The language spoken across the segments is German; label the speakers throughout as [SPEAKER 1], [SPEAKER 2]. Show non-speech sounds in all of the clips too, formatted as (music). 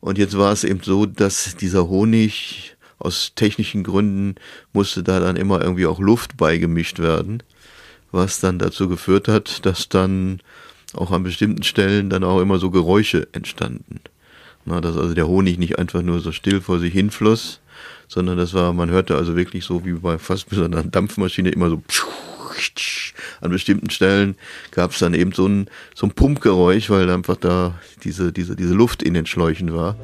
[SPEAKER 1] Und jetzt war es eben so, dass dieser Honig aus technischen Gründen musste da dann immer irgendwie auch Luft beigemischt werden, was dann dazu geführt hat, dass dann auch an bestimmten Stellen dann auch immer so Geräusche entstanden. Na, dass also der Honig nicht einfach nur so still vor sich hinfloss, sondern das war, man hörte also wirklich so wie bei fast (laughs) bei einer Dampfmaschine immer so an bestimmten Stellen gab es dann eben so ein, so ein Pumpgeräusch, weil einfach da diese, diese, diese Luft in den Schläuchen war.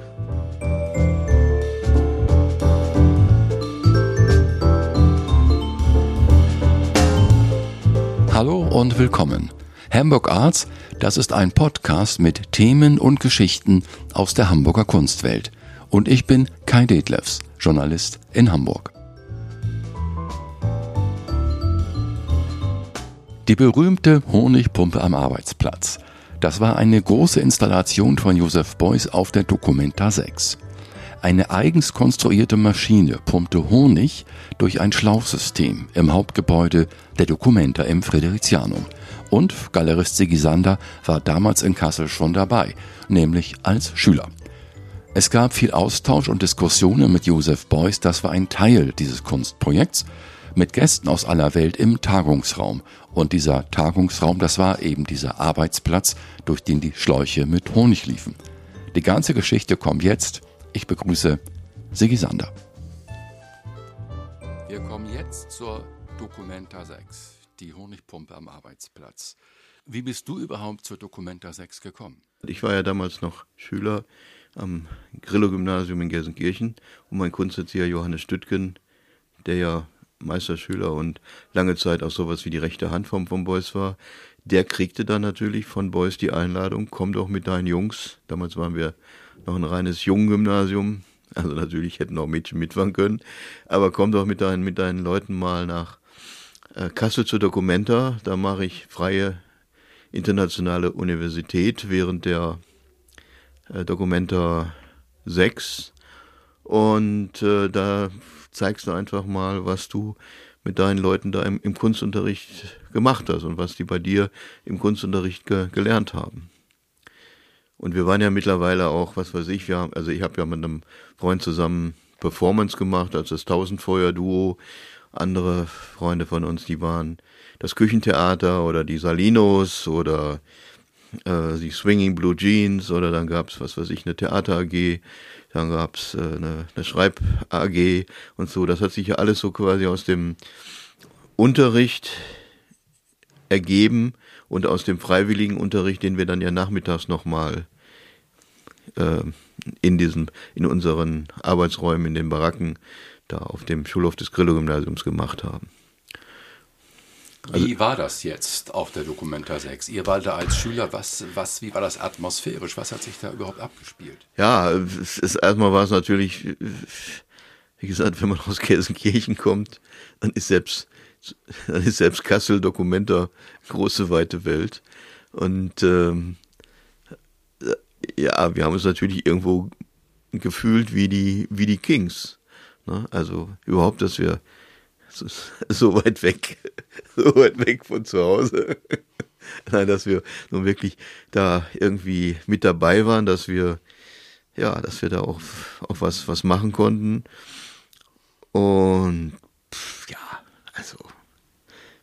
[SPEAKER 2] Hallo und willkommen. Hamburg Arts, das ist ein Podcast mit Themen und Geschichten aus der Hamburger Kunstwelt. Und ich bin Kai Detlefs, Journalist in Hamburg. Die berühmte Honigpumpe am Arbeitsplatz. Das war eine große Installation von Josef Beuys auf der Documenta 6. Eine eigens konstruierte Maschine pumpte Honig durch ein Schlauchsystem im Hauptgebäude der Documenta im Friderizianum. Und Galerist Sigi Sander war damals in Kassel schon dabei, nämlich als Schüler. Es gab viel Austausch und Diskussionen mit Josef Beuys, das war ein Teil dieses Kunstprojekts, mit Gästen aus aller Welt im Tagungsraum. Und dieser Tagungsraum, das war eben dieser Arbeitsplatz, durch den die Schläuche mit Honig liefen. Die ganze Geschichte kommt jetzt ich begrüße Sigi Sander. Wir kommen jetzt zur Documenta 6, die Honigpumpe am Arbeitsplatz. Wie bist du überhaupt zur Documenta 6 gekommen?
[SPEAKER 1] Ich war ja damals noch Schüler am Grillo-Gymnasium in Gelsenkirchen und mein Kunsterzieher Johannes Stüttgen, der ja Meisterschüler und lange Zeit auch sowas wie die rechte Hand vom, vom Beuys war, der kriegte dann natürlich von Beuys die Einladung, komm doch mit deinen Jungs. Damals waren wir noch ein reines Junggymnasium. Also natürlich hätten auch Mädchen mitfahren können. Aber komm doch mit deinen, mit deinen Leuten mal nach äh, Kassel zur Documenta. Da mache ich freie internationale Universität während der äh, Documenta 6. Und äh, da zeigst du einfach mal, was du mit deinen Leuten da im, im Kunstunterricht gemacht hast und was die bei dir im Kunstunterricht ge gelernt haben. Und wir waren ja mittlerweile auch, was weiß ich, wir also ich habe ja mit einem Freund zusammen Performance gemacht, als das Tausendfeuer-Duo. Andere Freunde von uns, die waren das Küchentheater oder die Salinos oder äh, die Swinging Blue Jeans oder dann gab's was weiß ich, eine Theater-AG, dann gab's äh, eine, eine Schreib-AG und so. Das hat sich ja alles so quasi aus dem Unterricht ergeben und aus dem freiwilligen Unterricht, den wir dann ja nachmittags nochmal äh, in in unseren Arbeitsräumen, in den Baracken, da auf dem Schulhof des Grillo-Gymnasiums gemacht haben.
[SPEAKER 2] Also, wie war das jetzt auf der Documenta 6? Ihr war da als Schüler, was, was, wie war das atmosphärisch? Was hat sich da überhaupt abgespielt?
[SPEAKER 1] Ja, es ist, erstmal war es natürlich, wie gesagt, wenn man aus Gelsenkirchen kommt, dann ist selbst dann ist selbst Kassel Dokumenta große weite Welt. Und ähm, ja, wir haben uns natürlich irgendwo gefühlt wie die, wie die Kings. Ne? Also überhaupt, dass wir (laughs) so, weit weg, so weit weg von zu Hause. (laughs) Nein, dass wir nun wirklich da irgendwie mit dabei waren, dass wir, ja, dass wir da auch, auch was, was machen konnten. Und ja, also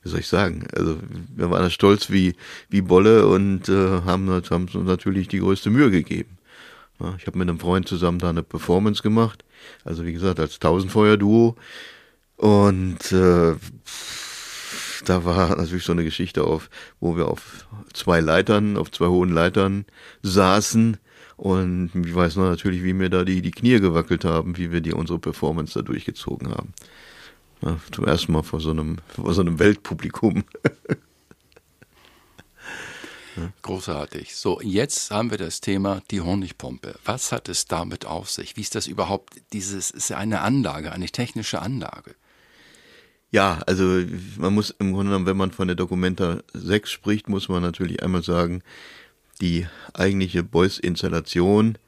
[SPEAKER 1] wie soll ich sagen, also wir waren stolz wie, wie Bolle und äh, haben, haben uns natürlich die größte Mühe gegeben. Ja, ich habe mit einem Freund zusammen da eine Performance gemacht, also wie gesagt als Tausendfeuer-Duo und äh, da war natürlich so eine Geschichte auf, wo wir auf zwei Leitern, auf zwei hohen Leitern saßen und ich weiß noch natürlich, wie mir da die, die Knie gewackelt haben, wie wir die unsere Performance da durchgezogen haben. Ja, zum ersten Mal vor so einem, vor so einem Weltpublikum. (laughs)
[SPEAKER 2] Großartig. So, jetzt haben wir das Thema die Honigpumpe. Was hat es damit auf sich? Wie ist das überhaupt? Dieses ist ja eine Anlage, eine technische Anlage.
[SPEAKER 1] Ja, also man muss im Grunde genommen, wenn man von der Documenta 6 spricht, muss man natürlich einmal sagen, die eigentliche Beuys-Installation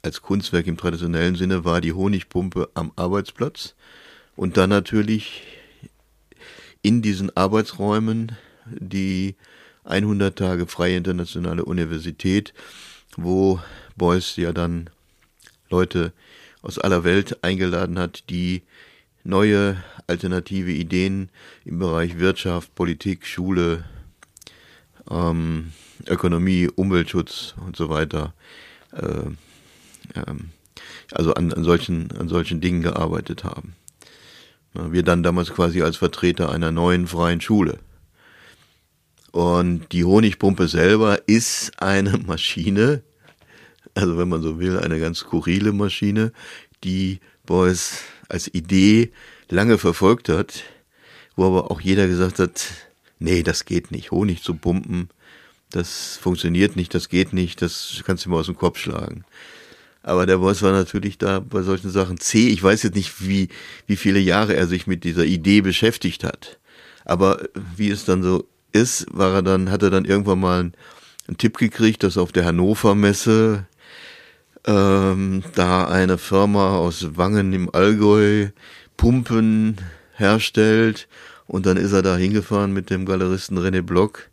[SPEAKER 1] als Kunstwerk im traditionellen Sinne war die Honigpumpe am Arbeitsplatz. Und dann natürlich in diesen Arbeitsräumen die 100 Tage Freie Internationale Universität, wo Beuys ja dann Leute aus aller Welt eingeladen hat, die neue alternative Ideen im Bereich Wirtschaft, Politik, Schule, ähm, Ökonomie, Umweltschutz und so weiter, äh, ähm, also an, an, solchen, an solchen Dingen gearbeitet haben. Wir dann damals quasi als Vertreter einer neuen freien Schule. Und die Honigpumpe selber ist eine (laughs) Maschine, also wenn man so will, eine ganz skurrile Maschine, die Beuys als Idee lange verfolgt hat, wo aber auch jeder gesagt hat, nee, das geht nicht, Honig zu pumpen, das funktioniert nicht, das geht nicht, das kannst du mir aus dem Kopf schlagen. Aber der Boss war natürlich da bei solchen Sachen zäh. Ich weiß jetzt nicht, wie, wie viele Jahre er sich mit dieser Idee beschäftigt hat. Aber wie es dann so ist, war er dann, hat er dann irgendwann mal einen, einen Tipp gekriegt, dass auf der Hannover Messe ähm, da eine Firma aus Wangen im Allgäu Pumpen herstellt. Und dann ist er da hingefahren mit dem Galeristen René Block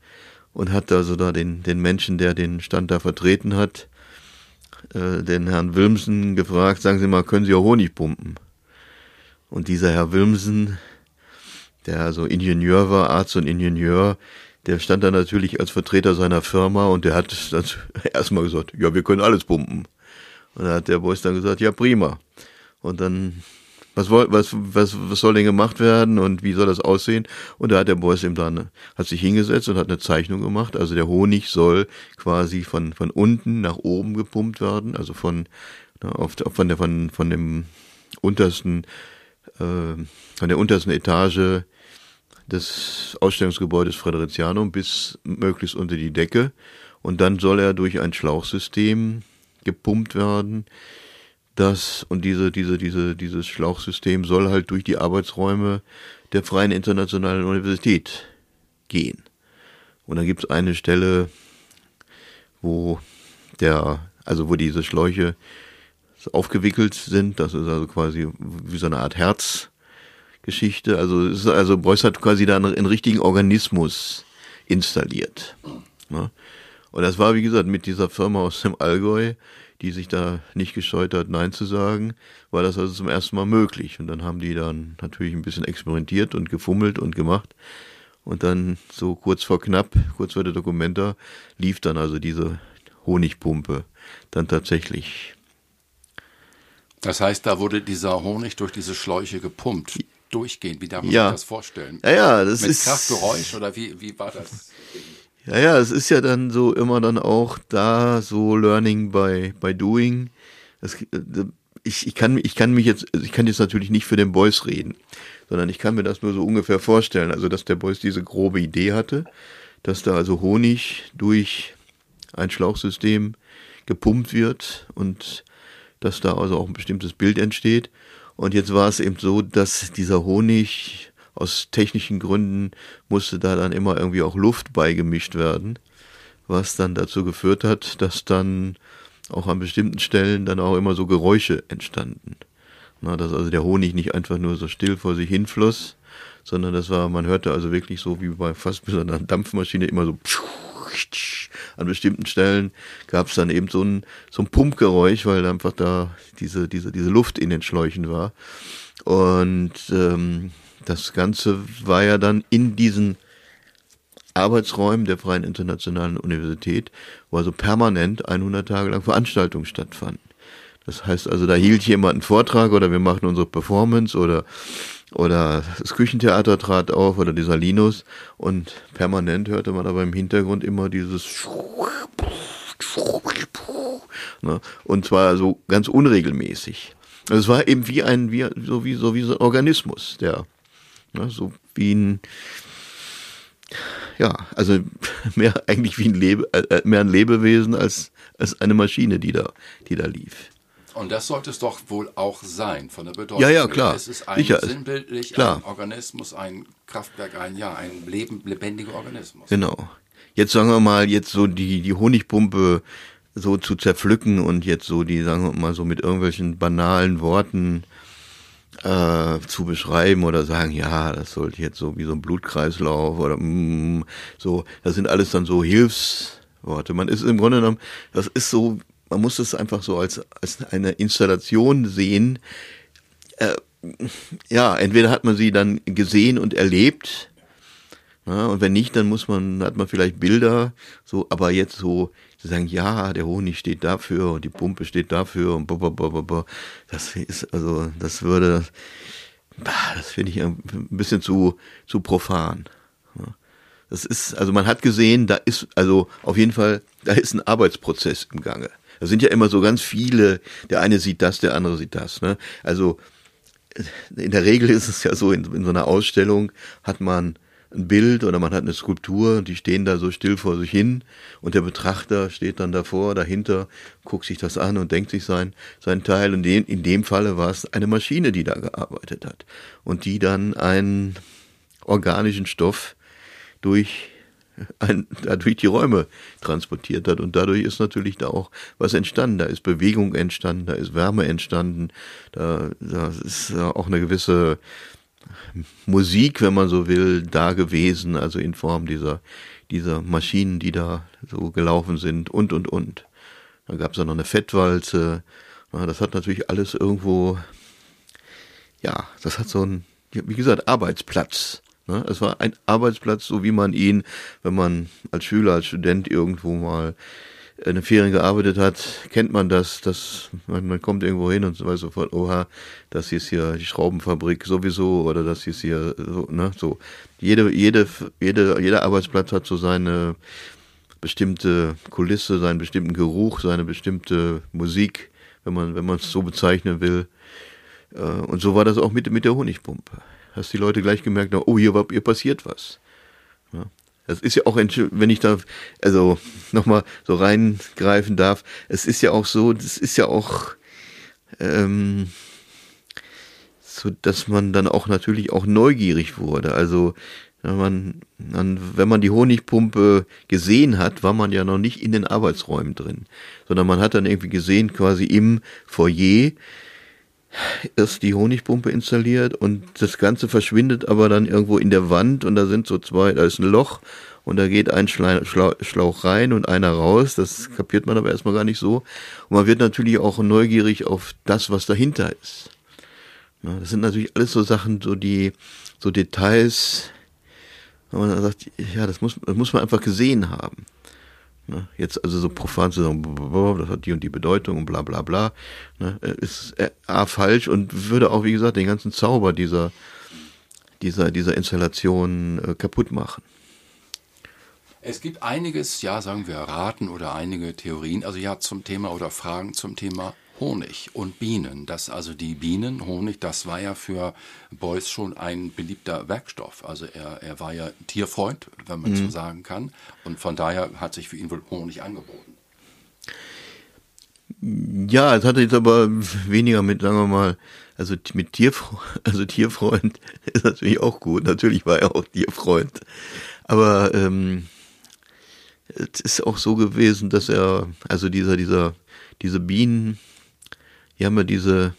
[SPEAKER 1] und hat also da den, den Menschen, der den Stand da vertreten hat, äh, den Herrn Wilmsen gefragt, sagen Sie mal, können Sie auch Honig pumpen? Und dieser Herr Wilmsen, der also Ingenieur war, Arzt und Ingenieur, der stand da natürlich als Vertreter seiner Firma und der hat (laughs) dann erstmal gesagt, ja, wir können alles pumpen. Und da hat der Boys dann gesagt, ja, prima. Und dann was, was, was, was soll denn gemacht werden und wie soll das aussehen? Und da hat der Beuys eben dann, hat sich hingesetzt und hat eine Zeichnung gemacht. Also der Honig soll quasi von, von unten nach oben gepumpt werden, also von, na, auf, von der, von, von dem untersten, äh, von der untersten Etage des Ausstellungsgebäudes Frederizianum bis möglichst unter die Decke. Und dann soll er durch ein Schlauchsystem gepumpt werden, das und diese, diese, diese, dieses Schlauchsystem soll halt durch die Arbeitsräume der Freien Internationalen Universität gehen. Und dann gibt es eine Stelle, wo der, also wo diese Schläuche aufgewickelt sind, das ist also quasi wie so eine Art Herzgeschichte. Also es ist, also Beuys hat quasi da einen, einen richtigen Organismus installiert. Ne? Und das war, wie gesagt, mit dieser Firma aus dem Allgäu, die sich da nicht gescheut hat, Nein zu sagen, war das also zum ersten Mal möglich. Und dann haben die dann natürlich ein bisschen experimentiert und gefummelt und gemacht. Und dann so kurz vor knapp, kurz vor der Dokumenta, lief dann also diese Honigpumpe dann tatsächlich.
[SPEAKER 2] Das heißt, da wurde dieser Honig durch diese Schläuche gepumpt, durchgehend. Wie darf man
[SPEAKER 1] ja.
[SPEAKER 2] sich das vorstellen?
[SPEAKER 1] Ja, ja, das
[SPEAKER 2] Mit
[SPEAKER 1] ist.
[SPEAKER 2] Kraftgeräusch oder wie, wie war das?
[SPEAKER 1] Ja, ja, es ist ja dann so immer dann auch da so Learning by, by Doing. Das, äh, ich, ich, kann, ich kann mich jetzt, also ich kann jetzt natürlich nicht für den Boys reden, sondern ich kann mir das nur so ungefähr vorstellen. Also, dass der Boys diese grobe Idee hatte, dass da also Honig durch ein Schlauchsystem gepumpt wird und dass da also auch ein bestimmtes Bild entsteht. Und jetzt war es eben so, dass dieser Honig aus technischen Gründen musste da dann immer irgendwie auch Luft beigemischt werden, was dann dazu geführt hat, dass dann auch an bestimmten Stellen dann auch immer so Geräusche entstanden. Na, dass also der Honig nicht einfach nur so still vor sich hinfloss, sondern das war, man hörte also wirklich so wie bei fast (laughs) bei einer Dampfmaschine immer so (laughs) an bestimmten Stellen gab es dann eben so ein, so ein Pumpgeräusch, weil einfach da diese, diese, diese Luft in den Schläuchen war. Und ähm, das Ganze war ja dann in diesen Arbeitsräumen der Freien Internationalen Universität, wo also permanent 100 Tage lang Veranstaltungen stattfanden. Das heißt also, da hielt jemand einen Vortrag oder wir machten unsere Performance oder oder das Küchentheater trat auf oder dieser Linus und permanent hörte man aber im Hintergrund immer dieses ne? und zwar so ganz unregelmäßig. Also es war eben wie ein wie so wie so wie so ein Organismus, der Ne? So wie ein, ja, also (laughs) mehr eigentlich wie ein Lebe, äh, mehr ein Lebewesen als, als eine Maschine, die da, die da lief.
[SPEAKER 2] Und das sollte es doch wohl auch sein, von der Bedeutung.
[SPEAKER 1] Ja, ja, klar.
[SPEAKER 2] Es ist ein
[SPEAKER 1] Sicher.
[SPEAKER 2] sinnbildlich
[SPEAKER 1] Klar.
[SPEAKER 2] ein Organismus, ein Kraftwerk, ein, ja, ein leben, lebendiger Organismus.
[SPEAKER 1] Genau. Jetzt sagen wir mal, jetzt so die, die Honigpumpe so zu zerpflücken und jetzt so die, sagen wir mal, so mit irgendwelchen banalen Worten äh, zu beschreiben oder sagen, ja, das sollte jetzt so wie so ein Blutkreislauf oder mm, so, das sind alles dann so Hilfsworte. Man ist im Grunde genommen, das ist so, man muss es einfach so als, als eine Installation sehen. Äh, ja, entweder hat man sie dann gesehen und erlebt, ja, und wenn nicht, dann muss man, hat man vielleicht Bilder, so, aber jetzt so zu sagen, ja, der Honig steht dafür und die Pumpe steht dafür und blablabla, das ist, also, das würde, das finde ich ein bisschen zu, zu profan. Das ist, also man hat gesehen, da ist, also auf jeden Fall, da ist ein Arbeitsprozess im Gange. Da sind ja immer so ganz viele, der eine sieht das, der andere sieht das. Ne? Also in der Regel ist es ja so, in, in so einer Ausstellung hat man ein Bild oder man hat eine Skulptur und die stehen da so still vor sich hin und der Betrachter steht dann davor, dahinter, guckt sich das an und denkt sich sein, sein Teil. Und in, in dem Falle war es eine Maschine, die da gearbeitet hat und die dann einen organischen Stoff durch ein, dadurch die Räume transportiert hat. Und dadurch ist natürlich da auch was entstanden. Da ist Bewegung entstanden, da ist Wärme entstanden, da, da ist auch eine gewisse Musik, wenn man so will, da gewesen, also in Form dieser, dieser Maschinen, die da so gelaufen sind und, und, und. Dann gab es da noch eine Fettwalze. Das hat natürlich alles irgendwo, ja, das hat so ein, wie gesagt, Arbeitsplatz. Es war ein Arbeitsplatz, so wie man ihn, wenn man als Schüler, als Student irgendwo mal in den Ferien gearbeitet hat, kennt man das, dass man, man kommt irgendwo hin und weiß sofort, oha, das ist hier die Schraubenfabrik sowieso oder das ist hier so, ne, so. Jede, jede, jede, jeder Arbeitsplatz hat so seine bestimmte Kulisse, seinen bestimmten Geruch, seine bestimmte Musik, wenn man, wenn man es so bezeichnen will. Äh, und so war das auch mit, mit der Honigpumpe. Hast die Leute gleich gemerkt, oh, hier, hier passiert was. Ja. Das ist ja auch, wenn ich da, also nochmal so reingreifen darf, es ist ja auch so, das ist ja auch, ähm, so, dass man dann auch natürlich auch neugierig wurde. Also wenn man, wenn man die Honigpumpe gesehen hat, war man ja noch nicht in den Arbeitsräumen drin, sondern man hat dann irgendwie gesehen, quasi im Foyer, ist die Honigpumpe installiert und das Ganze verschwindet aber dann irgendwo in der Wand und da sind so zwei, da ist ein Loch und da geht ein Schlauch rein und einer raus. Das kapiert man aber erstmal gar nicht so. Und man wird natürlich auch neugierig auf das, was dahinter ist. Das sind natürlich alles so Sachen, so die, so Details, wo man sagt, ja, das muss, das muss man einfach gesehen haben. Ne? Jetzt also so profan zu sagen, das hat die und die Bedeutung und bla bla bla, ne? ist äh, A falsch und würde auch, wie gesagt, den ganzen Zauber dieser, dieser, dieser Installation äh, kaputt machen.
[SPEAKER 2] Es gibt einiges, ja, sagen wir, Raten oder einige Theorien, also ja, zum Thema oder Fragen zum Thema Honig und Bienen. Das also die Bienen, Honig, das war ja für Beuys schon ein beliebter Werkstoff. Also er, er war ja Tierfreund, wenn man mhm. so sagen kann. Und von daher hat sich für ihn wohl Honig angeboten.
[SPEAKER 1] Ja, es hatte jetzt aber weniger mit, sagen wir mal, also mit Tierfreund, (laughs) also Tierfreund (laughs) ist natürlich auch gut. Natürlich war er auch Tierfreund. Aber ähm, es ist auch so gewesen, dass er, also dieser, dieser, diese Bienen, die haben ja diese,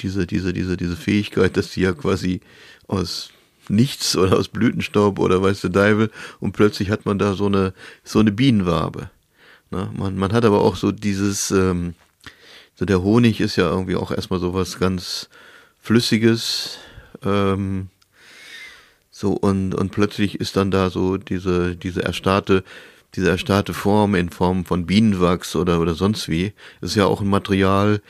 [SPEAKER 1] diese, diese, diese, diese Fähigkeit, dass sie ja quasi aus nichts oder aus Blütenstaub oder weiß der Deibel und plötzlich hat man da so eine, so eine Bienenwabe. Na, man, man hat aber auch so dieses, ähm, so der Honig ist ja irgendwie auch erstmal so was ganz Flüssiges, ähm, so und, und plötzlich ist dann da so diese, diese erstarrte diese erstarrte Form in Form von Bienenwachs oder, oder sonst wie, ist ja auch ein Material,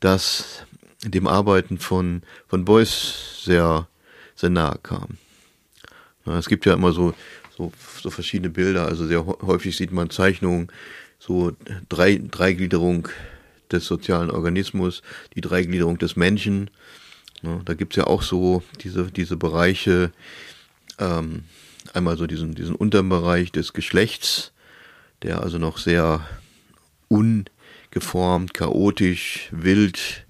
[SPEAKER 1] das dem Arbeiten von, von Beuys sehr, sehr nahe kam. Es gibt ja immer so, so, so verschiedene Bilder, also sehr häufig sieht man Zeichnungen, so drei, Dreigliederung des sozialen Organismus, die Dreigliederung des Menschen. Da gibt's ja auch so diese, diese Bereiche, ähm, einmal so diesen, diesen Unterbereich des Geschlechts, der also noch sehr ungeformt, chaotisch, wild,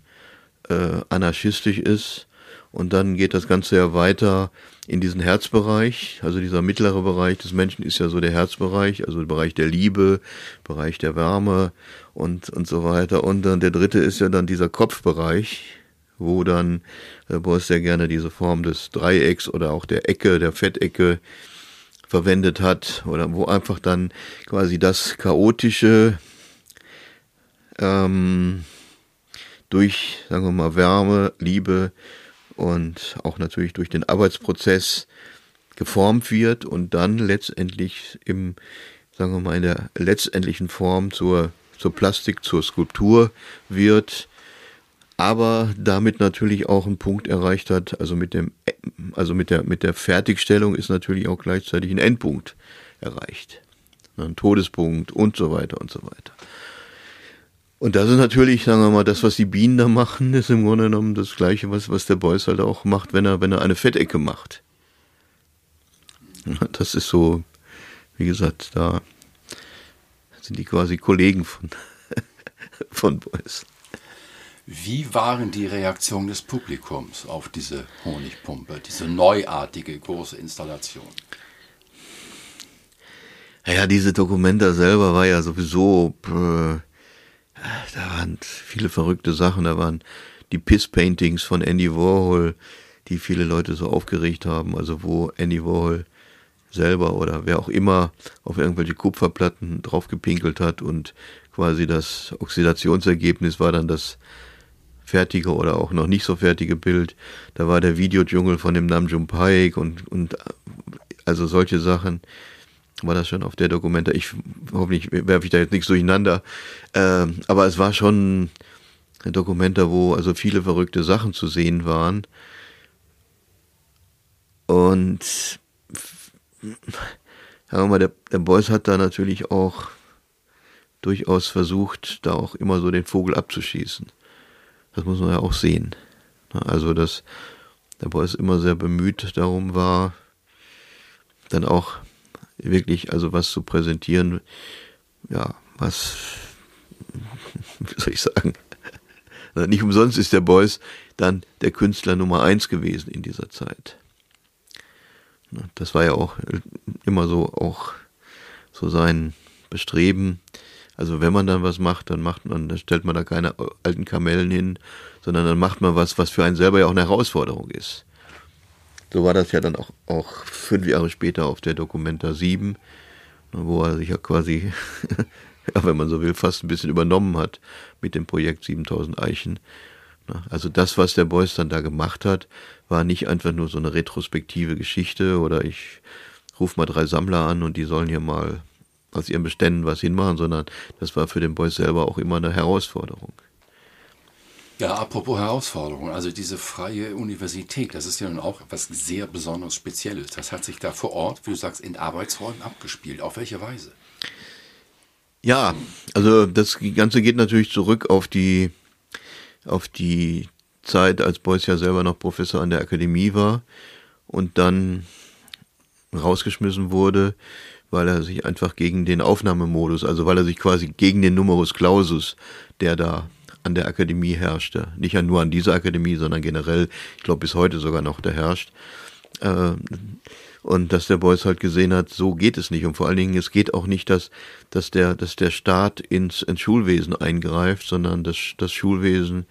[SPEAKER 1] äh, anarchistisch ist. Und dann geht das Ganze ja weiter in diesen Herzbereich. Also dieser mittlere Bereich des Menschen ist ja so der Herzbereich, also der Bereich der Liebe, Bereich der Wärme und, und so weiter. Und dann der dritte ist ja dann dieser Kopfbereich, wo dann äh, Beuys sehr gerne diese Form des Dreiecks oder auch der Ecke, der Fettecke verwendet hat oder wo einfach dann quasi das chaotische ähm, durch, sagen wir mal, Wärme, Liebe und auch natürlich durch den Arbeitsprozess geformt wird und dann letztendlich im, sagen wir mal, in der letztendlichen Form zur, zur Plastik, zur Skulptur wird, aber damit natürlich auch einen Punkt erreicht hat, also mit dem, also mit der, mit der Fertigstellung ist natürlich auch gleichzeitig ein Endpunkt erreicht. Ein Todespunkt und so weiter und so weiter. Und das ist natürlich, sagen wir mal, das, was die Bienen da machen, (laughs) ist im Grunde genommen das Gleiche, was, was der Beuys halt auch macht, wenn er, wenn er eine Fettecke macht. Das ist so, wie gesagt, da sind die quasi Kollegen von, (laughs) von Beuys.
[SPEAKER 2] Wie waren die Reaktionen des Publikums auf diese Honigpumpe, diese neuartige große Installation?
[SPEAKER 1] Naja, diese Dokumenta selber war ja sowieso äh, da waren viele verrückte Sachen. Da waren die Piss-Paintings von Andy Warhol, die viele Leute so aufgeregt haben. Also wo Andy Warhol selber oder wer auch immer auf irgendwelche Kupferplatten draufgepinkelt hat und quasi das Oxidationsergebnis war dann das fertige oder auch noch nicht so fertige Bild. Da war der Videodschungel von dem Namjoon Paik und, und also solche Sachen war das schon auf der Dokumenta. Ich hoffentlich werfe ich da jetzt nichts durcheinander. Ähm, aber es war schon ein Dokumenta, wo also viele verrückte Sachen zu sehen waren. Und sagen wir mal, der, der Beuys hat da natürlich auch durchaus versucht, da auch immer so den Vogel abzuschießen. Das muss man ja auch sehen. Also, dass der Beuys immer sehr bemüht darum war, dann auch wirklich also was zu präsentieren, ja, was, (laughs) wie soll ich sagen, nicht umsonst ist der Beuys dann der Künstler Nummer eins gewesen in dieser Zeit. Das war ja auch immer so auch so sein Bestreben. Also wenn man dann was macht, dann macht man, dann stellt man da keine alten Kamellen hin, sondern dann macht man was, was für einen selber ja auch eine Herausforderung ist. So war das ja dann auch, auch fünf Jahre später auf der Documenta 7, wo er sich ja quasi, (laughs) ja, wenn man so will, fast ein bisschen übernommen hat mit dem Projekt 7000 Eichen. Also das, was der Beuys dann da gemacht hat, war nicht einfach nur so eine retrospektive Geschichte oder ich rufe mal drei Sammler an und die sollen hier mal aus ihren Beständen was hinmachen, sondern das war für den Beuys selber auch immer eine Herausforderung.
[SPEAKER 2] Ja, apropos Herausforderungen, also diese freie Universität, das ist ja nun auch etwas sehr besonders Spezielles. Das hat sich da vor Ort, wie du sagst, in Arbeitsräumen abgespielt. Auf welche Weise?
[SPEAKER 1] Ja, also das Ganze geht natürlich zurück auf die, auf die Zeit, als Beuys ja selber noch Professor an der Akademie war und dann rausgeschmissen wurde, weil er sich einfach gegen den Aufnahmemodus, also weil er sich quasi gegen den Numerus Clausus, der da an der Akademie herrschte. Nicht nur an dieser Akademie, sondern generell, ich glaube bis heute sogar noch, der herrscht. Äh, und dass der Beuys halt gesehen hat, so geht es nicht. Und vor allen Dingen, es geht auch nicht, dass, dass, der, dass der Staat ins, ins Schulwesen eingreift, sondern das, das Schulwesen,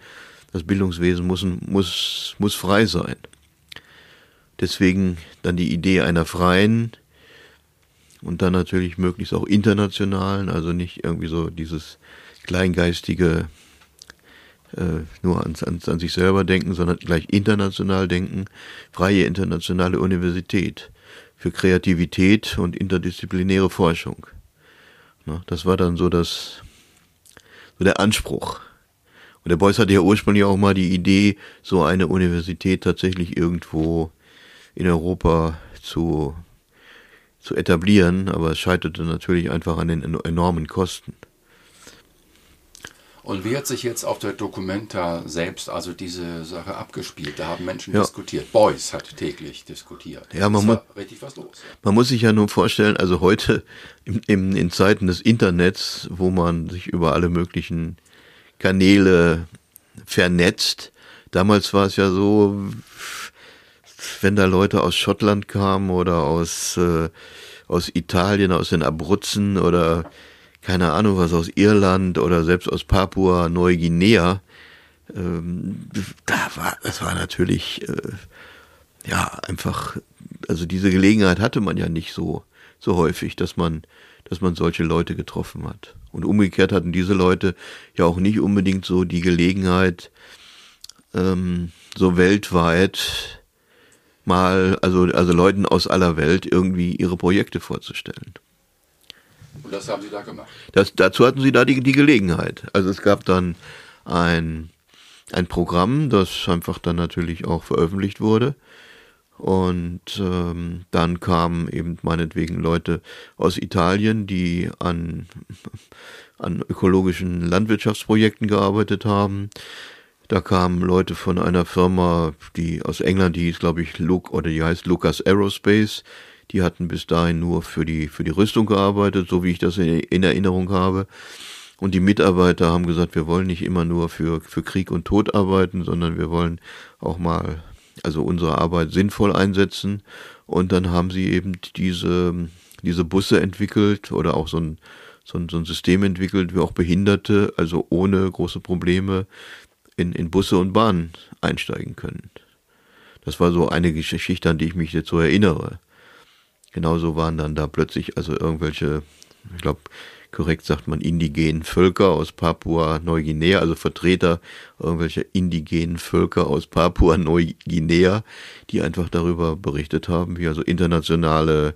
[SPEAKER 1] das Bildungswesen muss, muss, muss frei sein. Deswegen dann die Idee einer freien und dann natürlich möglichst auch internationalen, also nicht irgendwie so dieses kleingeistige äh, nur an, an, an sich selber denken, sondern gleich international denken, freie internationale Universität für Kreativität und interdisziplinäre Forschung. Na, das war dann so das, so der Anspruch. Und der Beuys hatte ja ursprünglich auch mal die Idee, so eine Universität tatsächlich irgendwo in Europa zu, zu etablieren, aber es scheiterte natürlich einfach an den enormen Kosten.
[SPEAKER 2] Und wie hat sich jetzt auf der Documenta selbst also diese Sache abgespielt? Da haben Menschen ja. diskutiert. Beuys hat täglich diskutiert.
[SPEAKER 1] Ja, man, muss, richtig was los. man muss sich ja nur vorstellen, also heute im, im, in Zeiten des Internets, wo man sich über alle möglichen Kanäle vernetzt, damals war es ja so, wenn da Leute aus Schottland kamen oder aus, äh, aus Italien, aus den Abruzzen oder keine Ahnung was aus Irland oder selbst aus Papua Neuguinea. Ähm, da war, das war natürlich äh, ja einfach, also diese Gelegenheit hatte man ja nicht so so häufig, dass man dass man solche Leute getroffen hat. Und umgekehrt hatten diese Leute ja auch nicht unbedingt so die Gelegenheit, ähm, so weltweit mal, also, also Leuten aus aller Welt irgendwie ihre Projekte vorzustellen.
[SPEAKER 2] Und das haben Sie da gemacht?
[SPEAKER 1] Das, dazu hatten Sie da die, die Gelegenheit. Also es gab dann ein, ein Programm, das einfach dann natürlich auch veröffentlicht wurde. Und ähm, dann kamen eben meinetwegen Leute aus Italien, die an, an ökologischen Landwirtschaftsprojekten gearbeitet haben. Da kamen Leute von einer Firma, die aus England, die hieß, glaube ich, Luke, oder die heißt Lucas Aerospace. Die hatten bis dahin nur für die, für die Rüstung gearbeitet, so wie ich das in, in Erinnerung habe. Und die Mitarbeiter haben gesagt, wir wollen nicht immer nur für, für Krieg und Tod arbeiten, sondern wir wollen auch mal also unsere Arbeit sinnvoll einsetzen. Und dann haben sie eben diese, diese Busse entwickelt oder auch so ein, so ein, so ein System entwickelt, wie auch Behinderte, also ohne große Probleme in, in Busse und Bahnen einsteigen können. Das war so eine Geschichte, an die ich mich jetzt so erinnere. Genauso waren dann da plötzlich also irgendwelche, ich glaube, korrekt sagt man indigenen Völker aus Papua-Neuguinea, also Vertreter irgendwelcher indigenen Völker aus Papua-Neuguinea, die einfach darüber berichtet haben, wie also internationale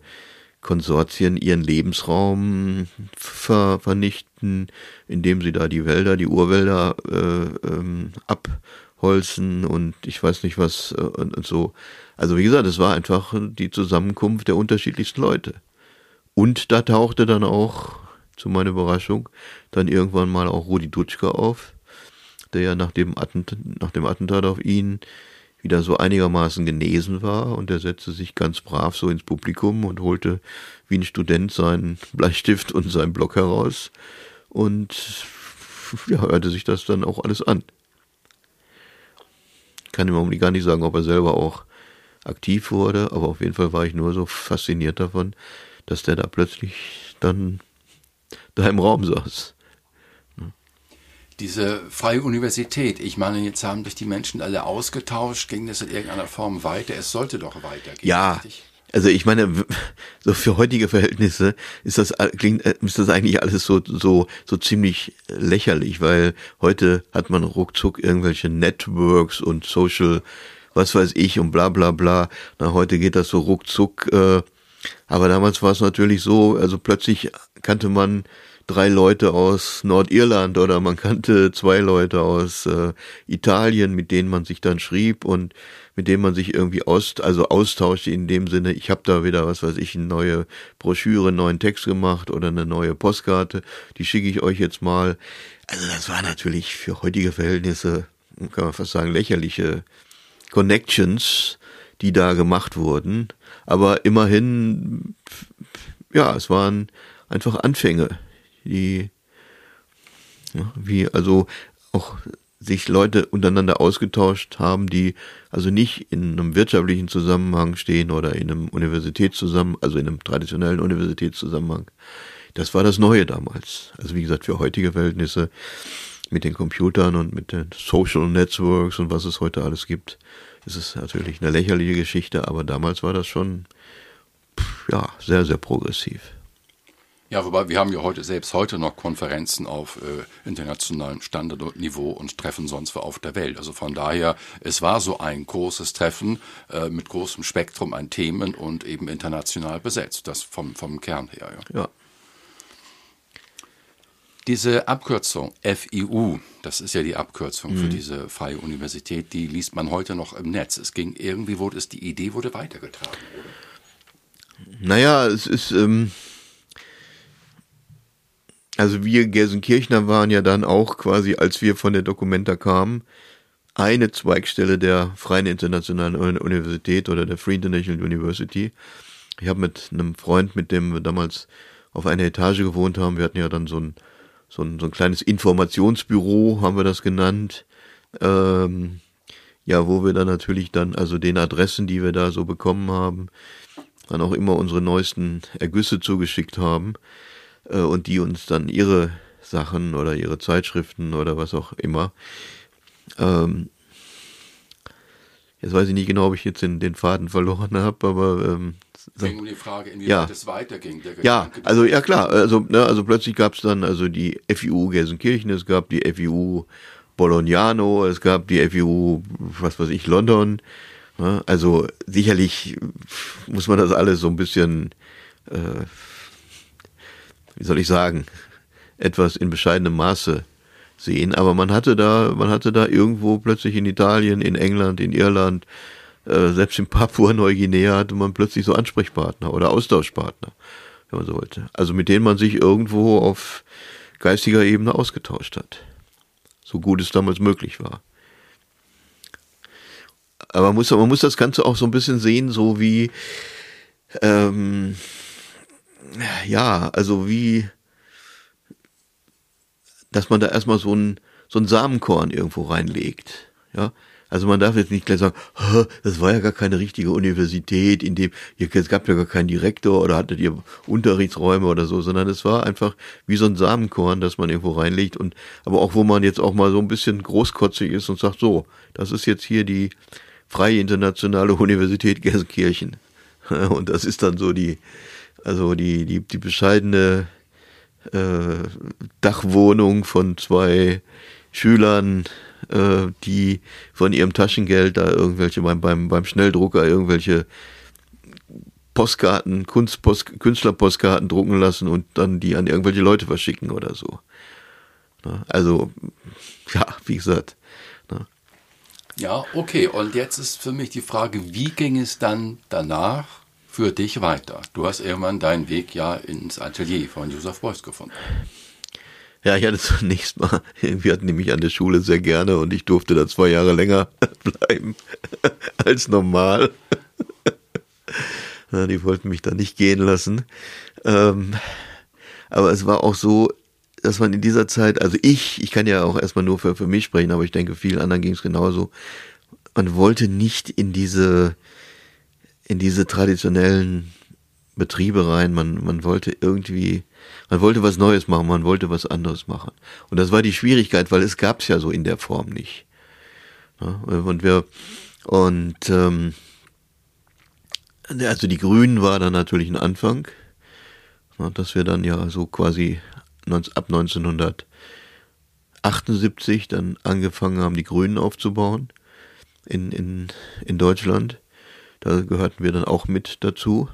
[SPEAKER 1] Konsortien ihren Lebensraum ver vernichten, indem sie da die Wälder, die Urwälder äh, ähm, abholzen und ich weiß nicht was äh, und, und so. Also wie gesagt, es war einfach die Zusammenkunft der unterschiedlichsten Leute. Und da tauchte dann auch zu meiner Überraschung, dann irgendwann mal auch Rudi Dutschke auf, der ja nach dem, Attent nach dem Attentat auf ihn wieder so einigermaßen genesen war und er setzte sich ganz brav so ins Publikum und holte wie ein Student seinen (laughs) Bleistift und seinen Block heraus und ja, hörte sich das dann auch alles an. Kann im Augenblick gar nicht sagen, ob er selber auch aktiv wurde, aber auf jeden Fall war ich nur so fasziniert davon, dass der da plötzlich dann da im Raum saß.
[SPEAKER 2] Diese freie Universität, ich meine, jetzt haben sich die Menschen alle ausgetauscht, ging das in irgendeiner Form weiter? Es sollte doch weitergehen.
[SPEAKER 1] Ja. Richtig? Also ich meine, so für heutige Verhältnisse ist das klingt äh, ist das eigentlich alles so so so ziemlich lächerlich, weil heute hat man ruckzuck irgendwelche Networks und Social, was weiß ich und bla bla bla. Na heute geht das so ruckzuck. Äh, aber damals war es natürlich so, also plötzlich kannte man drei Leute aus Nordirland oder man kannte zwei Leute aus äh, Italien, mit denen man sich dann schrieb und mit denen man sich irgendwie aus, also austauschte in dem Sinne, ich habe da wieder, was weiß ich, eine neue Broschüre, einen neuen Text gemacht oder eine neue Postkarte, die schicke ich euch jetzt mal. Also das war natürlich für heutige Verhältnisse, kann man fast sagen, lächerliche Connections, die da gemacht wurden. Aber immerhin, ja, es waren einfach Anfänge, die, ja, wie also auch sich Leute untereinander ausgetauscht haben, die also nicht in einem wirtschaftlichen Zusammenhang stehen oder in einem Universitätszusammenhang, also in einem traditionellen Universitätszusammenhang. Das war das Neue damals. Also wie gesagt, für heutige Verhältnisse mit den Computern und mit den Social Networks und was es heute alles gibt, ist es natürlich eine lächerliche Geschichte, aber damals war das schon ja sehr, sehr progressiv.
[SPEAKER 2] Ja, wobei wir haben ja heute selbst heute noch Konferenzen auf äh, internationalem Standard und Niveau und treffen sonst wo auf der Welt. Also von daher, es war so ein großes Treffen äh, mit großem Spektrum an Themen und eben international besetzt. Das vom, vom Kern her. Ja. ja. Diese Abkürzung FIU, das ist ja die Abkürzung mhm. für diese freie Universität, die liest man heute noch im Netz. Es ging irgendwie, wurde es, die Idee wurde weitergetragen, oder?
[SPEAKER 1] Naja, es ist, ähm, also wir Gelsenkirchner waren ja dann auch quasi, als wir von der Documenta kamen, eine Zweigstelle der Freien Internationalen Universität oder der Free International University. Ich habe mit einem Freund, mit dem wir damals auf einer Etage gewohnt haben, wir hatten ja dann so ein, so ein, so ein kleines Informationsbüro, haben wir das genannt. Ähm, ja, wo wir dann natürlich dann, also den Adressen, die wir da so bekommen haben, dann auch immer unsere neuesten Ergüsse zugeschickt haben äh, und die uns dann ihre Sachen oder ihre Zeitschriften oder was auch immer. Ähm, jetzt weiß ich nicht genau, ob ich jetzt den, den Faden verloren habe, aber ähm,
[SPEAKER 2] ging um die Frage, inwieweit
[SPEAKER 1] Ja.
[SPEAKER 2] es weiterging. Der
[SPEAKER 1] ja,
[SPEAKER 2] Gedanke,
[SPEAKER 1] also ja klar, also, ne, also plötzlich gab es dann also die FIU Gelsenkirchen, es gab die FIU Bolognano, es gab die FIU, was weiß ich, London. Ne? Also sicherlich muss man das alles so ein bisschen, äh, wie soll ich sagen, etwas in bescheidenem Maße sehen. Aber man hatte da, man hatte da irgendwo plötzlich in Italien, in England, in Irland, äh, selbst in (laughs) Papua-Neuguinea hatte man plötzlich so Ansprechpartner oder Austauschpartner, wenn man so wollte. Also mit denen man sich irgendwo auf geistiger Ebene ausgetauscht hat. So gut es damals möglich war. Aber man muss, man muss das Ganze auch so ein bisschen sehen, so wie, ähm, ja, also wie, dass man da erstmal so ein, so ein Samenkorn irgendwo reinlegt. Ja, also man darf jetzt nicht gleich sagen, "Hä, das war ja gar keine richtige Universität, in dem, es gab ja gar keinen Direktor oder hattet ihr Unterrichtsräume oder so, sondern es war einfach wie so ein Samenkorn, das man irgendwo reinlegt und, aber auch wo man jetzt auch mal so ein bisschen großkotzig ist und sagt, so, das ist jetzt hier die Freie Internationale Universität Gelsenkirchen. (laughs) Und das ist dann so die, also die, die, die bescheidene, äh, Dachwohnung von zwei Schülern, äh, die von ihrem Taschengeld da irgendwelche beim, beim, beim Schnelldrucker irgendwelche Postkarten, Kunstpost, Künstlerpostkarten drucken lassen und dann die an irgendwelche Leute verschicken oder so. Ne? Also, ja, wie gesagt, ne?
[SPEAKER 2] Ja, okay. Und jetzt ist für mich die Frage, wie ging es dann danach für dich weiter? Du hast irgendwann deinen Weg ja ins Atelier von Joseph Beuys gefunden.
[SPEAKER 1] Ja, ich hatte zunächst mal, wir hatten nämlich an der Schule sehr gerne und ich durfte da zwei Jahre länger (laughs) bleiben als normal. Die wollten mich da nicht gehen lassen. Ähm, aber es war auch so, dass man in dieser Zeit, also ich, ich kann ja auch erstmal nur für, für mich sprechen, aber ich denke, vielen anderen ging es genauso. Man wollte nicht in diese, in diese traditionellen Betriebe rein. Man, man wollte irgendwie, man wollte was Neues machen, man wollte was anderes machen. Und das war die Schwierigkeit, weil es gab's ja so in der Form nicht. Ja, und wir, und ähm, also die Grünen war dann natürlich ein Anfang, ja, dass wir dann ja so quasi 19, ab 1978 dann angefangen haben, die Grünen aufzubauen in, in, in Deutschland. Da gehörten wir dann auch mit dazu.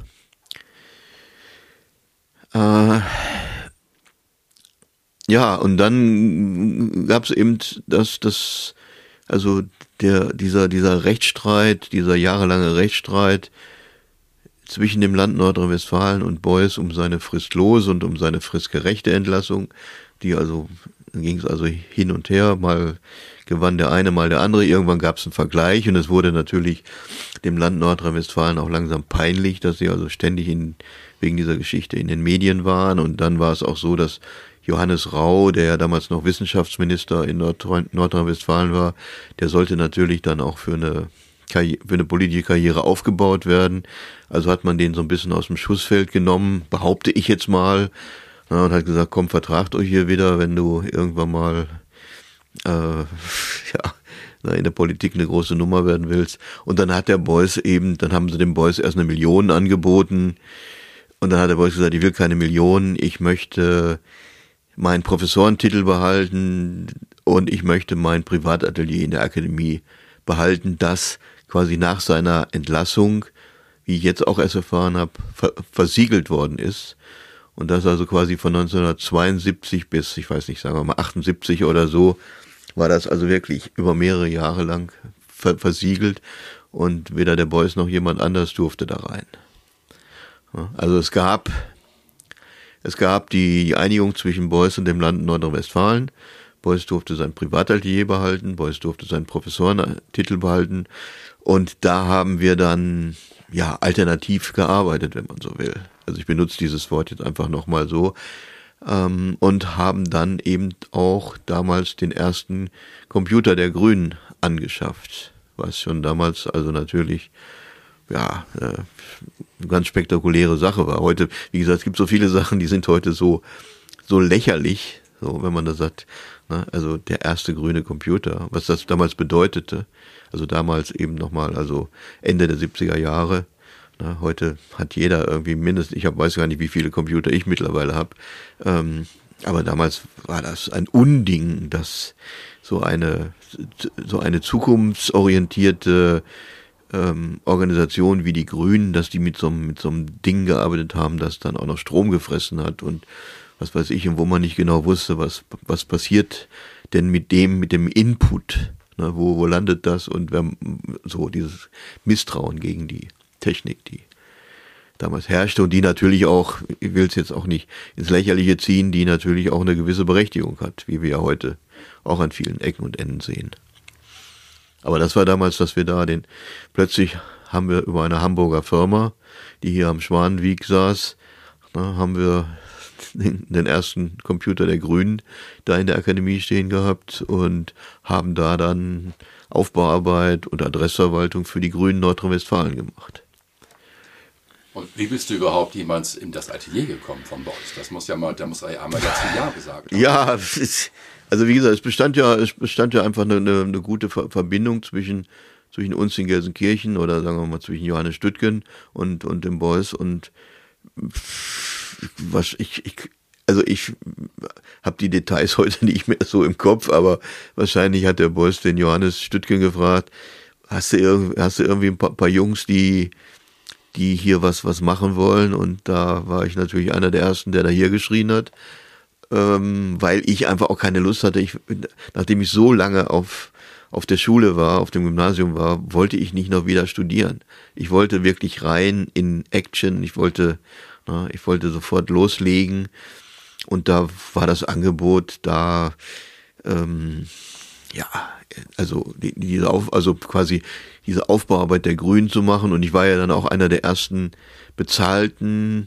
[SPEAKER 1] Äh, ja, und dann gab es eben das, das, also der, dieser, dieser Rechtsstreit, dieser jahrelange Rechtsstreit zwischen dem Land Nordrhein-Westfalen und Beuys um seine fristlose und um seine fristgerechte Entlassung, die also, ging es also hin und her, mal gewann der eine, mal der andere. Irgendwann gab es einen Vergleich und es wurde natürlich dem Land Nordrhein-Westfalen auch langsam peinlich, dass sie also ständig in, wegen dieser Geschichte in den Medien waren. Und dann war es auch so, dass Johannes Rau, der ja damals noch Wissenschaftsminister in Nordrhein- Nordrhein-Westfalen war, der sollte natürlich dann auch für eine für eine politische Karriere aufgebaut werden. Also hat man den so ein bisschen aus dem Schussfeld genommen, behaupte ich jetzt mal, ja, und hat gesagt, komm, vertragt euch hier wieder, wenn du irgendwann mal äh, (laughs) ja, in der Politik eine große Nummer werden willst. Und dann hat der Beuys eben, dann haben sie dem Beuys erst eine Million angeboten. Und dann hat der Beuys gesagt, ich will keine Million, ich möchte meinen Professorentitel behalten und ich möchte mein Privatatelier in der Akademie behalten, das quasi nach seiner Entlassung, wie ich jetzt auch erst erfahren habe, ver versiegelt worden ist. Und das also quasi von 1972 bis, ich weiß nicht, sagen wir mal 78 oder so, war das also wirklich über mehrere Jahre lang ver versiegelt und weder der Beuys noch jemand anders durfte da rein. Also es gab, es gab die Einigung zwischen Beuys und dem Land Nordrhein-Westfalen. Beuys durfte sein Privatatelier behalten, Beuys durfte seinen Professorentitel behalten und da haben wir dann ja alternativ gearbeitet, wenn man so will. Also ich benutze dieses Wort jetzt einfach nochmal so ähm, und haben dann eben auch damals den ersten Computer der Grünen angeschafft, was schon damals also natürlich ja äh, eine ganz spektakuläre Sache war. Heute, wie gesagt, es gibt so viele Sachen, die sind heute so so lächerlich, So, wenn man da sagt, ne, also der erste grüne Computer, was das damals bedeutete, also damals eben nochmal, also Ende der 70er Jahre. Ne, heute hat jeder irgendwie mindestens, ich hab, weiß gar nicht, wie viele Computer ich mittlerweile habe, ähm, aber damals war das ein Unding, dass so eine so eine zukunftsorientierte ähm, Organisation wie die Grünen, dass die mit so, mit so einem Ding gearbeitet haben, das dann auch noch Strom gefressen hat und was weiß ich, und wo man nicht genau wusste, was, was passiert denn mit dem, mit dem Input, ne, wo, wo landet das und wer, so dieses Misstrauen gegen die Technik, die damals herrschte und die natürlich auch, ich will es jetzt auch nicht ins Lächerliche ziehen, die natürlich auch eine gewisse Berechtigung hat, wie wir ja heute auch an vielen Ecken und Enden sehen. Aber das war damals, dass wir da den, plötzlich haben wir über eine Hamburger Firma, die hier am Schwanenweg saß, na, haben wir den, den ersten Computer der Grünen da in der Akademie stehen gehabt und haben da dann Aufbauarbeit und Adressverwaltung für die Grünen Nordrhein-Westfalen gemacht.
[SPEAKER 2] Und wie bist du überhaupt jemals in das Atelier gekommen von Beuys? Das muss ja mal, da muss er ja einmal dazu Ja gesagt
[SPEAKER 1] haben. Ja, also wie gesagt, es bestand ja, es bestand ja einfach eine, eine, gute Verbindung zwischen, zwischen uns in Gelsenkirchen oder sagen wir mal zwischen Johannes Stüttgen und, und dem Beuys und was ich, ich also ich habe die Details (laughs) heute nicht mehr so im Kopf, aber wahrscheinlich hat der Beuys den Johannes Stüttgen gefragt, hast du, hast du irgendwie ein paar, paar Jungs, die die hier was, was machen wollen. Und da war ich natürlich einer der ersten, der da hier geschrien hat, ähm, weil ich einfach auch keine Lust hatte. Ich, nachdem ich so lange auf, auf der Schule war, auf dem Gymnasium war, wollte ich nicht noch wieder studieren. Ich wollte wirklich rein in Action. Ich wollte, na, ich wollte sofort loslegen. Und da war das Angebot da, ähm, ja, also die, diese auf, also quasi diese Aufbauarbeit der Grünen zu machen. Und ich war ja dann auch einer der ersten bezahlten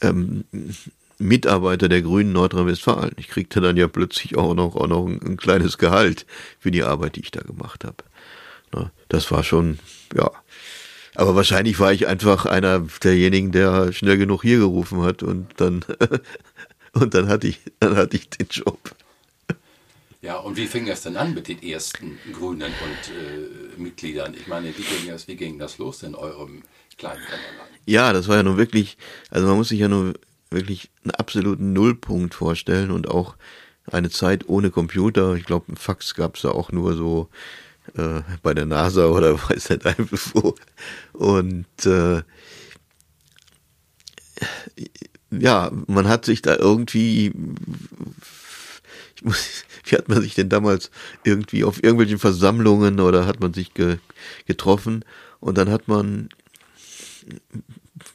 [SPEAKER 1] ähm, Mitarbeiter der Grünen Nordrhein-Westfalen. Ich kriegte dann ja plötzlich auch noch, auch noch ein, ein, kleines Gehalt für die Arbeit, die ich da gemacht habe. Das war schon, ja. Aber wahrscheinlich war ich einfach einer derjenigen, der schnell genug hier gerufen hat und dann, (laughs) und dann hatte ich, dann hatte ich den Job.
[SPEAKER 2] Ja, und wie fing das denn an mit den ersten Grünen und äh, Mitgliedern? Ich meine, wie ging, das, wie ging das los in eurem kleinen Kämmerlein?
[SPEAKER 1] Ja, das war ja nun wirklich, also man muss sich ja nur wirklich einen absoluten Nullpunkt vorstellen und auch eine Zeit ohne Computer. Ich glaube, ein Fax gab es da auch nur so äh, bei der NASA oder (laughs) weiß nicht einfach wo. Und äh, ja, man hat sich da irgendwie (laughs) ich muss, wie hat man sich denn damals irgendwie auf irgendwelchen Versammlungen oder hat man sich ge, getroffen und dann hat man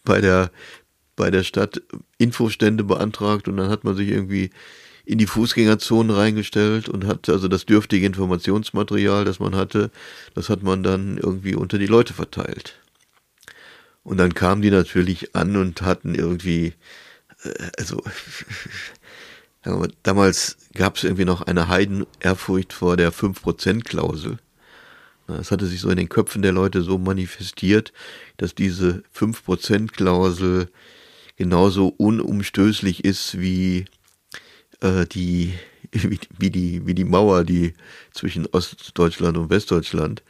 [SPEAKER 1] bei der bei der Stadt Infostände beantragt und dann hat man sich irgendwie in die Fußgängerzonen reingestellt und hat also das dürftige Informationsmaterial, das man hatte, das hat man dann irgendwie unter die Leute verteilt. Und dann kamen die natürlich an und hatten irgendwie, äh, also Damals gab es irgendwie noch eine Heidenehrfurcht vor der 5%-Klausel. Es hatte sich so in den Köpfen der Leute so manifestiert, dass diese 5%-Klausel genauso unumstößlich ist wie äh, die (laughs) wie, wie, die wie die Mauer, die zwischen Ostdeutschland und Westdeutschland.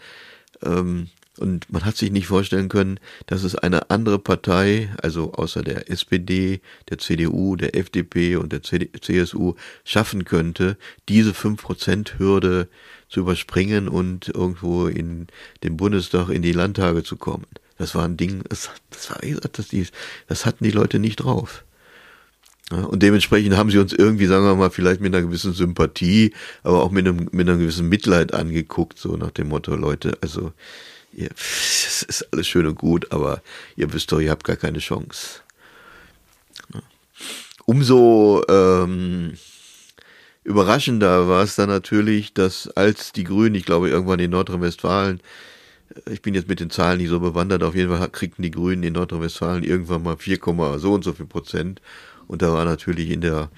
[SPEAKER 1] Ähm, und man hat sich nicht vorstellen können, dass es eine andere Partei, also außer der SPD, der CDU, der FDP und der CSU, schaffen könnte, diese 5%-Hürde zu überspringen und irgendwo in den Bundestag, in die Landtage zu kommen. Das war ein Ding, das, das, war, das, das hatten die Leute nicht drauf. und dementsprechend haben sie uns irgendwie, sagen wir mal, vielleicht mit einer gewissen Sympathie, aber auch mit einem, mit einem gewissen Mitleid angeguckt, so nach dem Motto, Leute, also das ist alles schön und gut, aber ihr wisst doch, ihr habt gar keine Chance. Umso ähm, überraschender war es dann natürlich, dass als die Grünen, ich glaube irgendwann in Nordrhein-Westfalen, äh, ich bin jetzt mit den Zahlen nicht so bewandert, auf jeden Fall kriegten die Grünen in Nordrhein-Westfalen irgendwann mal 4, so und so viel Prozent. Und da war natürlich in der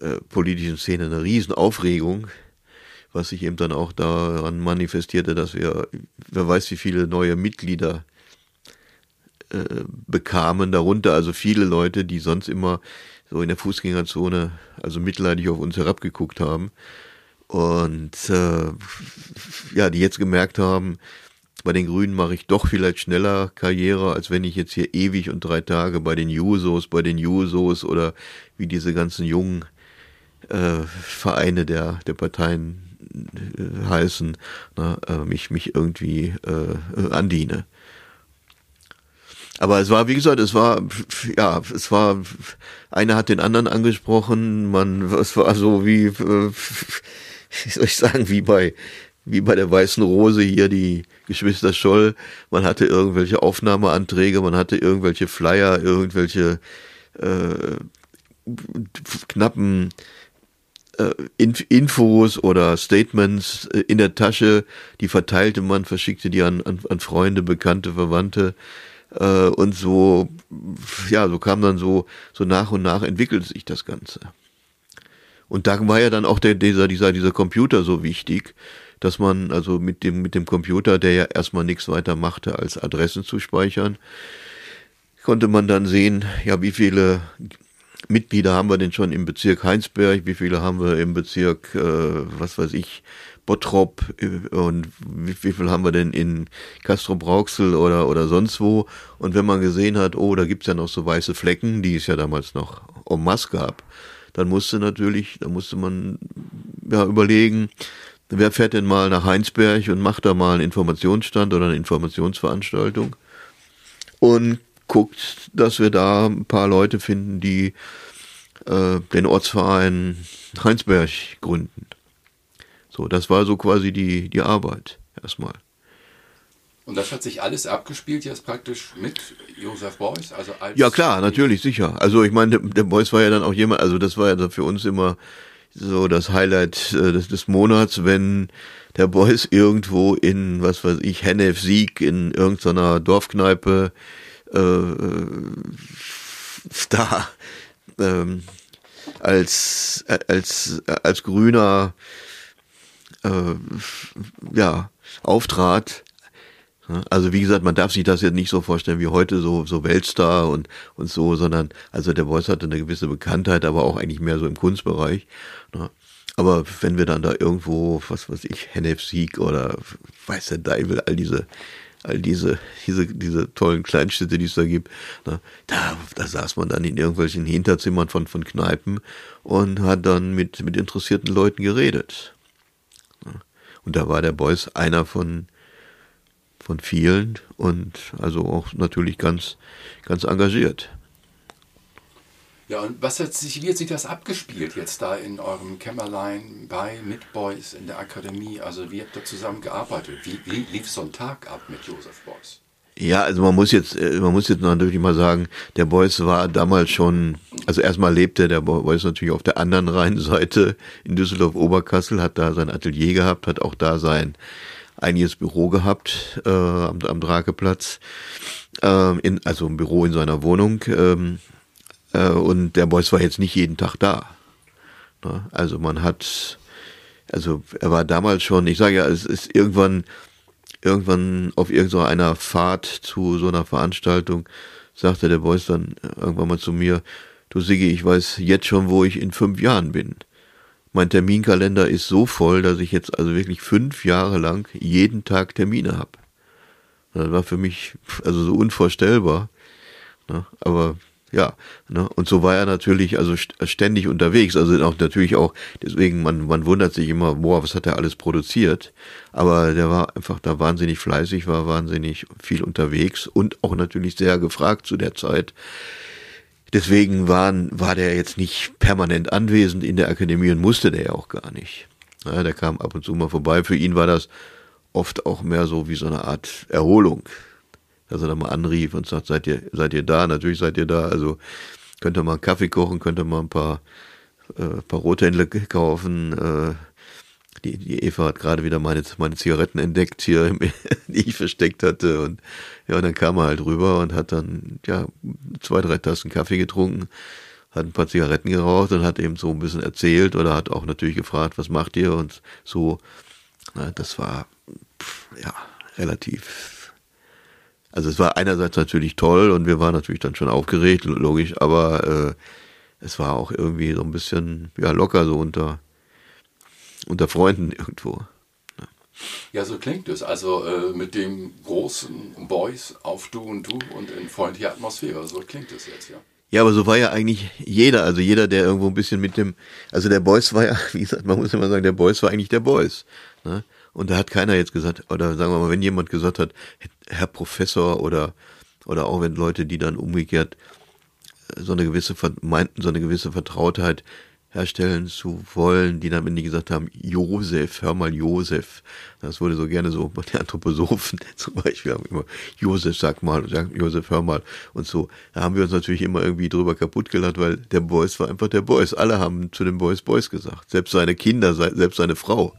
[SPEAKER 1] äh, politischen Szene eine Riesenaufregung. Aufregung was sich eben dann auch daran manifestierte, dass wir, wer weiß wie viele neue Mitglieder äh, bekamen, darunter also viele Leute, die sonst immer so in der Fußgängerzone, also mitleidig auf uns herabgeguckt haben. Und äh, ja, die jetzt gemerkt haben, bei den Grünen mache ich doch vielleicht schneller Karriere, als wenn ich jetzt hier ewig und drei Tage bei den Jusos, bei den Jusos oder wie diese ganzen jungen äh, Vereine der, der Parteien heißen, na, äh, mich, mich irgendwie äh, andiene. Aber es war, wie gesagt, es war, ja, es war, einer hat den anderen angesprochen, man, es war so wie, äh, wie soll ich sagen, wie bei, wie bei der Weißen Rose hier, die Geschwister Scholl. Man hatte irgendwelche Aufnahmeanträge, man hatte irgendwelche Flyer, irgendwelche äh, knappen äh, Infos oder Statements äh, in der Tasche, die verteilte man, verschickte die an, an, an Freunde, Bekannte, Verwandte äh, und so, ja, so kam dann so, so nach und nach entwickelte sich das Ganze. Und da war ja dann auch der, dieser, dieser, dieser Computer so wichtig, dass man also mit dem, mit dem Computer, der ja erstmal nichts weiter machte, als Adressen zu speichern, konnte man dann sehen, ja, wie viele Mitglieder haben wir denn schon im Bezirk Heinsberg, wie viele haben wir im Bezirk, äh, was weiß ich, Bottrop äh, und wie, wie viel haben wir denn in Castro Brauxel oder, oder sonst wo. Und wenn man gesehen hat, oh, da gibt's ja noch so weiße Flecken, die es ja damals noch en masse gab, dann musste natürlich, da musste man ja überlegen, wer fährt denn mal nach Heinsberg und macht da mal einen Informationsstand oder eine Informationsveranstaltung und guckt, dass wir da ein paar Leute finden, die äh, den Ortsverein Heinsberg gründen. So, das war so quasi die, die Arbeit erstmal.
[SPEAKER 2] Und das hat sich alles abgespielt jetzt praktisch mit Josef Beuys? Also als
[SPEAKER 1] ja klar, natürlich, sicher. Also ich meine, der, der Beuys war ja dann auch jemand, also das war ja für uns immer so das Highlight äh, des, des Monats, wenn der Beuys irgendwo in, was weiß ich, Hennef Sieg in irgendeiner Dorfkneipe da ähm, als als als grüner äh, ja auftrat also wie gesagt, man darf sich das jetzt nicht so vorstellen wie heute, so, so Weltstar und, und so, sondern also der Voice hatte eine gewisse Bekanntheit, aber auch eigentlich mehr so im Kunstbereich. Ne? Aber wenn wir dann da irgendwo, was weiß ich, Hennef Sieg oder weiß der Deibel, all diese, all diese, diese, diese tollen Kleinstädte, die es da gibt, ne? da, da saß man dann in irgendwelchen Hinterzimmern von, von Kneipen und hat dann mit, mit interessierten Leuten geredet. Ne? Und da war der Beuys einer von, von vielen und also auch natürlich ganz, ganz engagiert.
[SPEAKER 2] Ja, und was hat sich, wie hat sich das abgespielt jetzt da in eurem Kämmerlein bei mit Boys in der Akademie? Also wie habt ihr zusammen gearbeitet? Wie, wie lief so ein Tag ab mit Josef Beuys?
[SPEAKER 1] Ja, also man muss jetzt, äh, man muss jetzt natürlich mal sagen, der Beuys war damals schon, also erstmal lebte der Beuys natürlich auf der anderen (laughs) Rheinseite in Düsseldorf-Oberkassel, hat da sein Atelier gehabt, hat auch da sein einiges Büro gehabt äh, am, am Drakeplatz, äh, in, also ein Büro in seiner Wohnung. Ähm, äh, und der Boys war jetzt nicht jeden Tag da. Ne? Also man hat, also er war damals schon, ich sage ja, es ist irgendwann, irgendwann auf irgendeiner Fahrt zu so einer Veranstaltung, sagte der Boys dann irgendwann mal zu mir, du Siggi, ich weiß jetzt schon, wo ich in fünf Jahren bin. Mein Terminkalender ist so voll, dass ich jetzt also wirklich fünf Jahre lang jeden Tag Termine habe. Das war für mich also so unvorstellbar. Ne? Aber ja, ne? und so war er natürlich also ständig unterwegs, also auch natürlich auch, deswegen, man, man wundert sich immer, boah, was hat er alles produziert, aber der war einfach da wahnsinnig fleißig, war wahnsinnig viel unterwegs und auch natürlich sehr gefragt zu der Zeit. Deswegen waren, war der jetzt nicht permanent anwesend in der Akademie und musste der ja auch gar nicht. Ja, der kam ab und zu mal vorbei. Für ihn war das oft auch mehr so wie so eine Art Erholung. Dass er dann mal anrief und sagt, seid ihr, seid ihr da? Natürlich seid ihr da. Also könnt ihr mal einen Kaffee kochen, könnt ihr mal ein paar, äh, paar Rothändler kaufen, äh, die, die Eva hat gerade wieder meine, meine Zigaretten entdeckt hier, (laughs) die ich versteckt hatte. Und ja, und dann kam er halt rüber und hat dann, ja, zwei, drei Tassen Kaffee getrunken, hat ein paar Zigaretten geraucht und hat eben so ein bisschen erzählt oder hat auch natürlich gefragt, was macht ihr? Und so, na, das war, ja, relativ, also es war einerseits natürlich toll und wir waren natürlich dann schon aufgeregt, logisch, aber, äh, es war auch irgendwie so ein bisschen ja, locker so unter, unter Freunden (laughs) irgendwo.
[SPEAKER 2] Ja, so klingt es. Also äh, mit dem großen Boys auf Du und Du und in freundlicher Atmosphäre. So klingt es jetzt, ja.
[SPEAKER 1] Ja, aber so war ja eigentlich jeder, also jeder, der irgendwo ein bisschen mit dem, also der Boys war ja, (laughs) wie gesagt, man muss immer sagen, der Boys war eigentlich der Boys. Ne? Und da hat keiner jetzt gesagt, oder sagen wir mal, wenn jemand gesagt hat, Herr Professor oder, oder auch wenn Leute, die dann umgekehrt äh, so eine gewisse, meinten, so eine gewisse Vertrautheit herstellen zu wollen, die dann, wenn die gesagt haben, Josef, hör mal Josef. Das wurde so gerne so bei den Anthroposophen (laughs) zum Beispiel haben immer, Josef, sag mal, sag, Josef, hör mal und so. Da haben wir uns natürlich immer irgendwie drüber kaputt gelacht, weil der Boys war einfach der Boys. Alle haben zu dem Boys Boys gesagt. Selbst seine Kinder, selbst seine Frau.